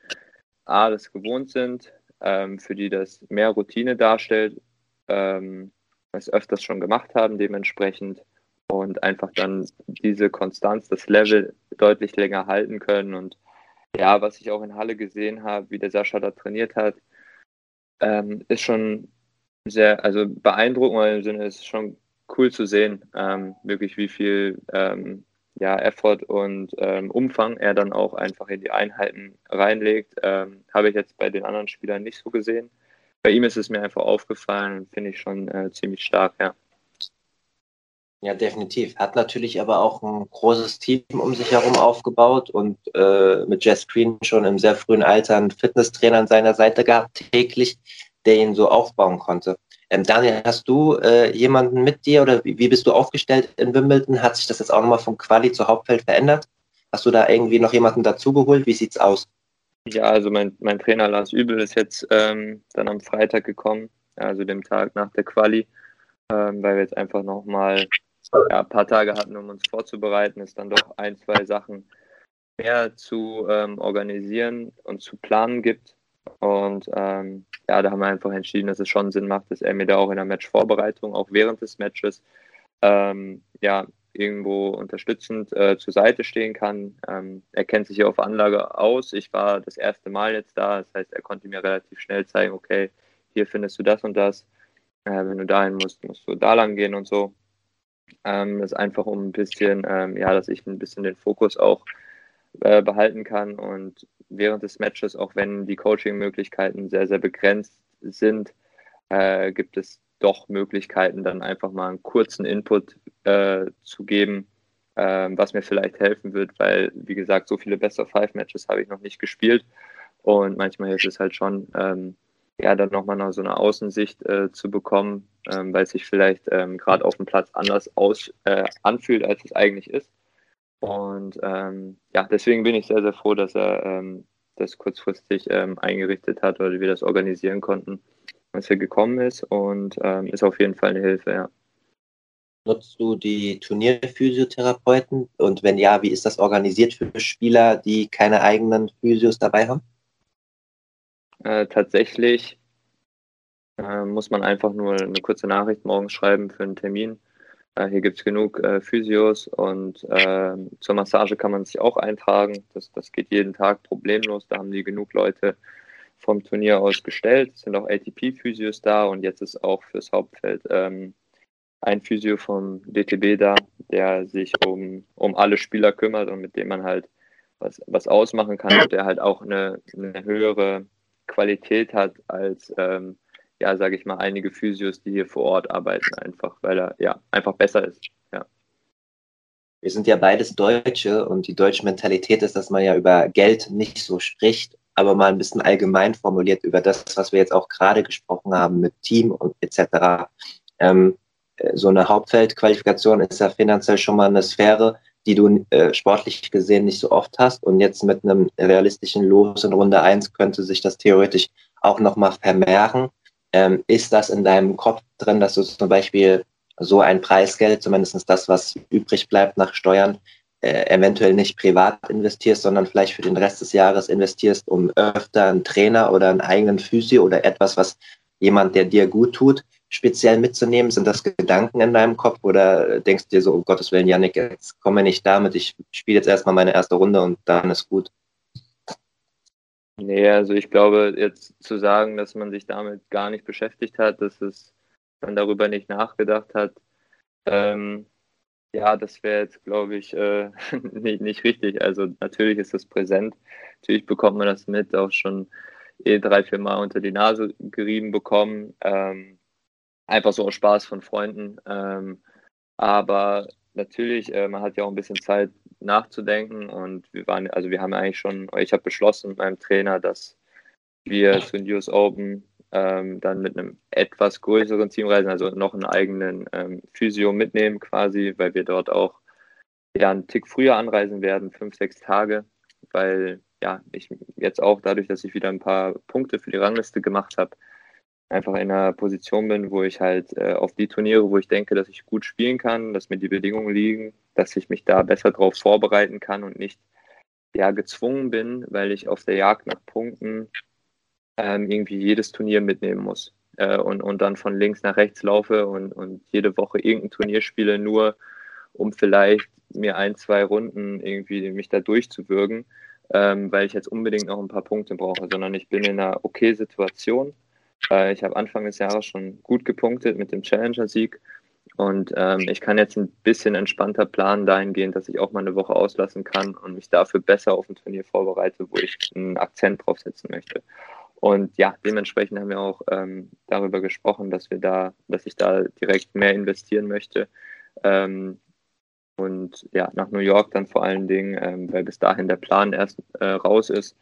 A, das gewohnt sind, ähm, für die das mehr Routine darstellt, ähm, es öfters schon gemacht haben dementsprechend und einfach dann diese Konstanz, das Level deutlich länger halten können. Und ja, was ich auch in Halle gesehen habe, wie der Sascha da trainiert hat, ähm, ist schon sehr, also beeindruckend im Sinne, ist schon cool zu sehen, ähm, wirklich wie viel ähm, ja, Effort und ähm, Umfang er dann auch einfach in die Einheiten reinlegt. Ähm, habe ich jetzt bei den anderen Spielern nicht so gesehen. Bei ihm ist es mir einfach aufgefallen finde ich schon äh, ziemlich stark, ja. Ja, definitiv. Hat natürlich aber auch ein großes Team um sich herum aufgebaut und äh, mit Jess Green schon im sehr frühen Alter einen Fitnesstrainer an seiner Seite gehabt, täglich, der ihn so aufbauen konnte. Ähm, Daniel, hast du äh, jemanden mit dir oder wie, wie, bist du aufgestellt in Wimbledon? Hat sich das jetzt auch nochmal vom Quali zu Hauptfeld verändert? Hast du da irgendwie noch jemanden dazugeholt? Wie sieht's aus? Ja, also mein, mein Trainer Lars Übel ist jetzt ähm, dann am Freitag gekommen, also dem Tag nach der Quali, ähm, weil wir jetzt einfach nochmal ja, ein paar Tage hatten, um uns vorzubereiten, ist dann doch ein, zwei Sachen mehr zu ähm, organisieren und zu planen gibt. Und ähm, ja, da haben wir einfach entschieden, dass es schon Sinn macht, dass er mir da auch in der Matchvorbereitung, auch während des Matches, ähm, ja, irgendwo unterstützend äh, zur Seite stehen kann. Ähm, er kennt sich ja auf Anlage aus. Ich war das erste Mal jetzt da. Das heißt, er konnte mir relativ schnell zeigen, okay, hier findest du das und das. Äh, wenn du dahin musst, musst du da lang gehen und so. Ähm, das ist einfach um ein bisschen, ähm, ja, dass ich ein bisschen den Fokus auch äh, behalten kann und während des Matches, auch wenn die Coaching-Möglichkeiten sehr, sehr begrenzt sind, äh, gibt es doch Möglichkeiten, dann einfach mal einen kurzen Input äh, zu geben, äh, was mir vielleicht helfen wird, weil, wie gesagt, so viele Best-of-Five-Matches habe ich noch nicht gespielt und manchmal hilft es halt schon, ähm, ja, dann nochmal noch so eine Außensicht äh, zu bekommen, ähm, weil es sich vielleicht ähm, gerade auf dem Platz anders aus, äh, anfühlt, als es eigentlich ist. Und ähm, ja, deswegen bin ich sehr, sehr froh, dass er ähm, das kurzfristig ähm, eingerichtet hat oder wir das organisieren konnten, als er gekommen ist und ähm, ist auf jeden Fall eine Hilfe, ja. Nutzt du die Turnierphysiotherapeuten und wenn ja, wie ist das organisiert für Spieler, die keine eigenen Physios dabei haben? Äh, tatsächlich äh, muss man einfach nur eine kurze Nachricht morgens schreiben für einen Termin. Äh, hier gibt es genug äh, Physios und ähm, zur Massage kann man sich auch eintragen. Das, das geht jeden Tag problemlos. Da haben die genug Leute vom Turnier aus gestellt. Es sind auch ATP-Physios da und jetzt ist auch fürs Hauptfeld ähm, ein Physio vom DTB da, der sich um, um alle Spieler kümmert und mit dem man halt was, was ausmachen kann und der halt auch eine, eine höhere Qualität hat als, ähm, ja, sage ich mal, einige Physios, die hier vor Ort arbeiten, einfach, weil er ja einfach besser ist. Ja. Wir sind ja beides Deutsche und die deutsche Mentalität ist, dass man ja über Geld nicht so spricht, aber mal ein bisschen allgemein formuliert über das, was wir jetzt auch gerade gesprochen haben mit Team und etc. Ähm, so eine Hauptfeldqualifikation ist ja finanziell schon mal eine Sphäre, die du äh, sportlich gesehen nicht so oft hast. Und jetzt mit einem realistischen Los in Runde 1 könnte sich das theoretisch auch nochmal vermehren. Ähm, ist das in deinem Kopf drin, dass du zum Beispiel so ein Preisgeld, zumindest das, was übrig bleibt nach Steuern, äh, eventuell nicht privat investierst, sondern vielleicht für den Rest des Jahres investierst, um öfter einen Trainer oder einen eigenen Physio oder etwas, was jemand, der dir gut tut, speziell mitzunehmen? Sind das Gedanken in deinem Kopf oder denkst du dir so, um Gottes Willen, Janik, jetzt komme nicht damit, ich spiele jetzt erstmal meine erste Runde und dann ist gut? Nee, also ich glaube, jetzt zu sagen, dass man sich damit gar nicht beschäftigt hat, dass es man darüber nicht nachgedacht hat, ähm, ja, das wäre jetzt, glaube ich, äh, [LAUGHS] nicht, nicht richtig. Also natürlich ist das präsent. Natürlich bekommt man das mit, auch schon eh drei, vier Mal unter die Nase gerieben bekommen. Ähm, einfach so aus Spaß von Freunden. Ähm, aber natürlich, äh, man hat ja auch ein bisschen Zeit nachzudenken und wir waren, also wir haben eigentlich schon, ich habe beschlossen mit meinem Trainer, dass wir zu den US Open ähm, dann mit einem etwas größeren Team reisen, also noch einen eigenen ähm, Physio mitnehmen quasi, weil wir dort auch ja einen Tick früher anreisen werden, fünf, sechs Tage, weil ja, ich jetzt auch dadurch, dass ich wieder ein paar Punkte für die Rangliste gemacht habe, einfach in einer Position bin, wo ich halt äh, auf die Turniere, wo ich denke, dass ich gut spielen kann, dass mir die Bedingungen liegen, dass ich mich da besser darauf vorbereiten kann und nicht ja gezwungen bin, weil ich auf der Jagd nach Punkten ähm, irgendwie jedes Turnier mitnehmen muss äh, und, und dann von links nach rechts laufe und, und jede Woche irgendein Turnier spiele, nur um vielleicht mir ein, zwei Runden irgendwie mich da durchzuwürgen, ähm, weil ich jetzt unbedingt noch ein paar Punkte brauche, sondern ich bin in einer okay Situation. Äh, ich habe Anfang des Jahres schon gut gepunktet mit dem Challenger-Sieg und ähm, ich kann jetzt ein bisschen entspannter planen dahingehend, dass ich auch mal eine Woche auslassen kann und mich dafür besser auf ein Turnier vorbereite, wo ich einen Akzent drauf setzen möchte. Und ja, dementsprechend haben wir auch ähm, darüber gesprochen, dass wir da, dass ich da direkt mehr investieren möchte. Ähm, und ja, nach New York dann vor allen Dingen, ähm, weil bis dahin der Plan erst äh, raus ist,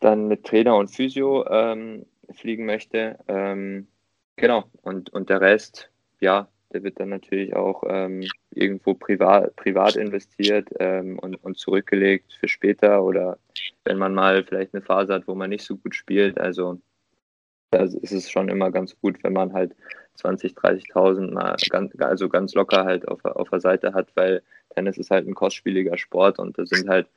dann mit Trainer und Physio ähm, fliegen möchte. Ähm, genau, und, und der Rest, ja, der wird dann natürlich auch ähm, irgendwo privat, privat investiert ähm, und, und zurückgelegt für später oder wenn man mal vielleicht eine Phase hat, wo man nicht so gut spielt. Also da ist es schon immer ganz gut, wenn man halt 20, 30.000 mal ganz, also ganz locker halt auf, auf der Seite hat, weil Tennis ist halt ein kostspieliger Sport und da sind halt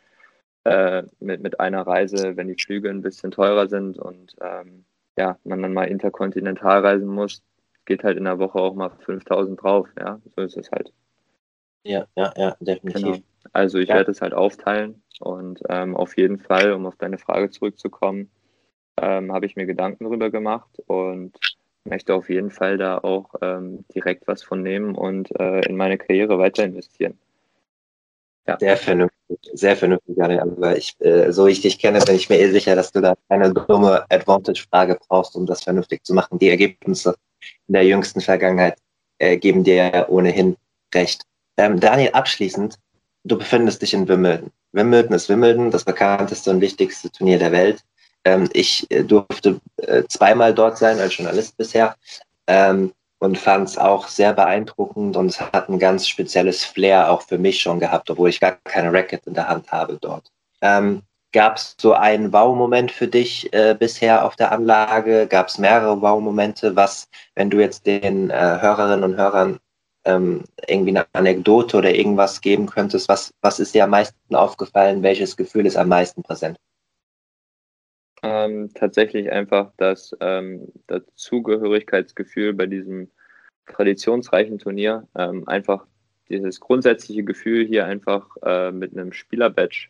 äh, mit, mit einer Reise, wenn die Flüge ein bisschen teurer sind und ähm, ja, man dann mal interkontinental reisen muss, geht halt in der Woche auch mal 5000 drauf, ja, so ist es halt. Ja, ja, ja, definitiv. Genau. Also ich ja. werde es halt aufteilen und ähm, auf jeden Fall, um auf deine Frage zurückzukommen, ähm, habe ich mir Gedanken darüber gemacht und möchte auf jeden Fall da auch ähm, direkt was von nehmen und äh, in meine Karriere weiter investieren. Ja. Sehr vernünftig, sehr vernünftig, Daniel. Aber ich, äh, so ich dich kenne, bin ich mir eh sicher, dass du da keine dumme Advantage-Frage brauchst, um das vernünftig zu machen. Die Ergebnisse in der jüngsten Vergangenheit äh, geben dir ja ohnehin recht. Ähm, Daniel, abschließend, du befindest dich in Wimbledon. Wimbledon ist Wimbledon, das bekannteste und wichtigste Turnier der Welt. Ähm, ich äh, durfte äh, zweimal dort sein als Journalist bisher ähm, und fand es auch sehr beeindruckend und es hat ein ganz spezielles Flair auch für mich schon gehabt, obwohl ich gar keine Racket in der Hand habe dort. Ähm, Gab es so einen Wow-Moment für dich äh, bisher auf der Anlage? Gab es mehrere Wow-Momente? Was, wenn du jetzt den äh, Hörerinnen und Hörern ähm, irgendwie eine Anekdote oder irgendwas geben könntest, was, was ist dir am meisten aufgefallen? Welches Gefühl ist am meisten präsent? Ähm, tatsächlich einfach das, ähm, das bei diesem traditionsreichen Turnier. Ähm, einfach dieses grundsätzliche Gefühl, hier einfach äh, mit einem Spielerbadge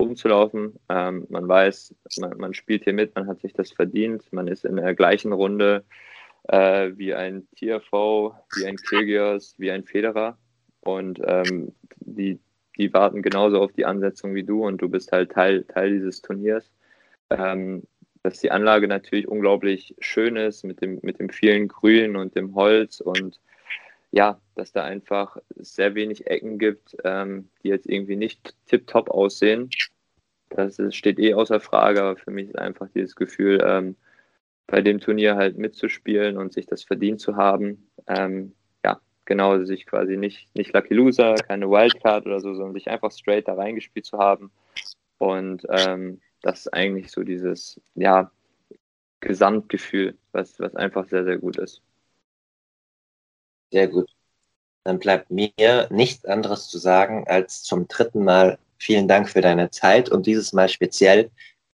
rumzulaufen. Ähm, man weiß, man, man, spielt hier mit, man hat sich das verdient, man ist in der gleichen Runde äh, wie ein TFO, wie ein Kyrgios, wie ein Federer und ähm, die, die warten genauso auf die Ansetzung wie du und du bist halt Teil, Teil dieses Turniers. Ähm, dass die Anlage natürlich unglaublich schön ist mit dem, mit dem vielen Grün und dem Holz und ja, dass da einfach sehr wenig Ecken gibt, ähm, die jetzt irgendwie nicht tipptopp aussehen. Das ist, steht eh außer Frage, aber für mich ist einfach dieses Gefühl, ähm, bei dem Turnier halt mitzuspielen und sich das verdient zu haben. Ähm, ja, genau, sich quasi nicht, nicht Lucky Loser, keine Wildcard oder so, sondern sich einfach straight da reingespielt zu haben. Und ähm, das ist eigentlich so dieses, ja, Gesamtgefühl, was, was einfach sehr, sehr gut ist. Sehr gut. Dann bleibt mir nichts anderes zu sagen, als zum dritten Mal vielen Dank für deine Zeit und dieses Mal speziell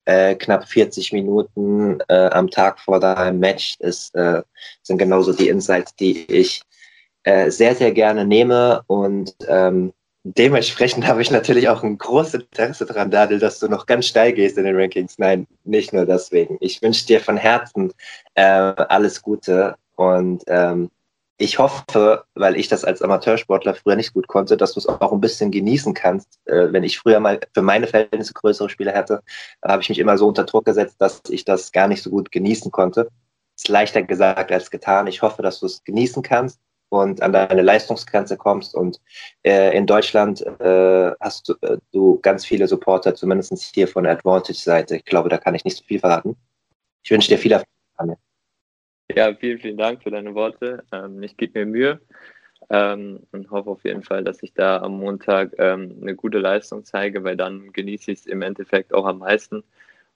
äh, knapp 40 Minuten äh, am Tag vor deinem Match ist, äh, sind genauso die Insights, die ich äh, sehr, sehr gerne nehme und ähm, dementsprechend habe ich natürlich auch ein großes Interesse daran, Daniel, dass du noch ganz steil gehst in den Rankings. Nein, nicht nur deswegen. Ich wünsche dir von Herzen äh, alles Gute und ähm, ich hoffe, weil ich das als Amateursportler früher nicht gut konnte, dass du es auch ein bisschen genießen kannst. Äh, wenn ich früher mal für meine Verhältnisse größere Spiele hätte, habe ich mich immer so unter Druck gesetzt, dass ich das gar nicht so gut genießen konnte. Ist leichter gesagt als getan. Ich hoffe, dass du es genießen kannst und an deine Leistungsgrenze kommst. Und äh, in Deutschland äh, hast du, äh, du, ganz viele Supporter, zumindest hier von der Advantage-Seite. Ich glaube, da kann ich nicht so viel verraten. Ich wünsche dir viel Erfolg. Anne. Ja, vielen, vielen Dank für deine Worte. Ähm, ich gebe mir Mühe ähm, und hoffe auf jeden Fall, dass ich da am Montag ähm, eine gute Leistung zeige, weil dann genieße ich es im Endeffekt auch am meisten.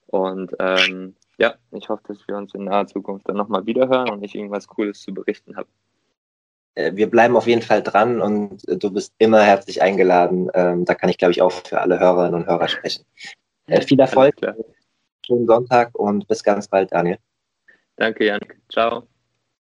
Und ähm, ja, ich hoffe, dass wir uns in naher Zukunft dann nochmal wiederhören und ich irgendwas Cooles zu berichten habe. Äh, wir bleiben auf jeden Fall dran und äh, du bist immer herzlich eingeladen. Ähm, da kann ich, glaube ich, auch für alle Hörerinnen und Hörer sprechen. Äh, viel Erfolg, schönen Sonntag und bis ganz bald, Daniel. Danke, Jan. Ciao.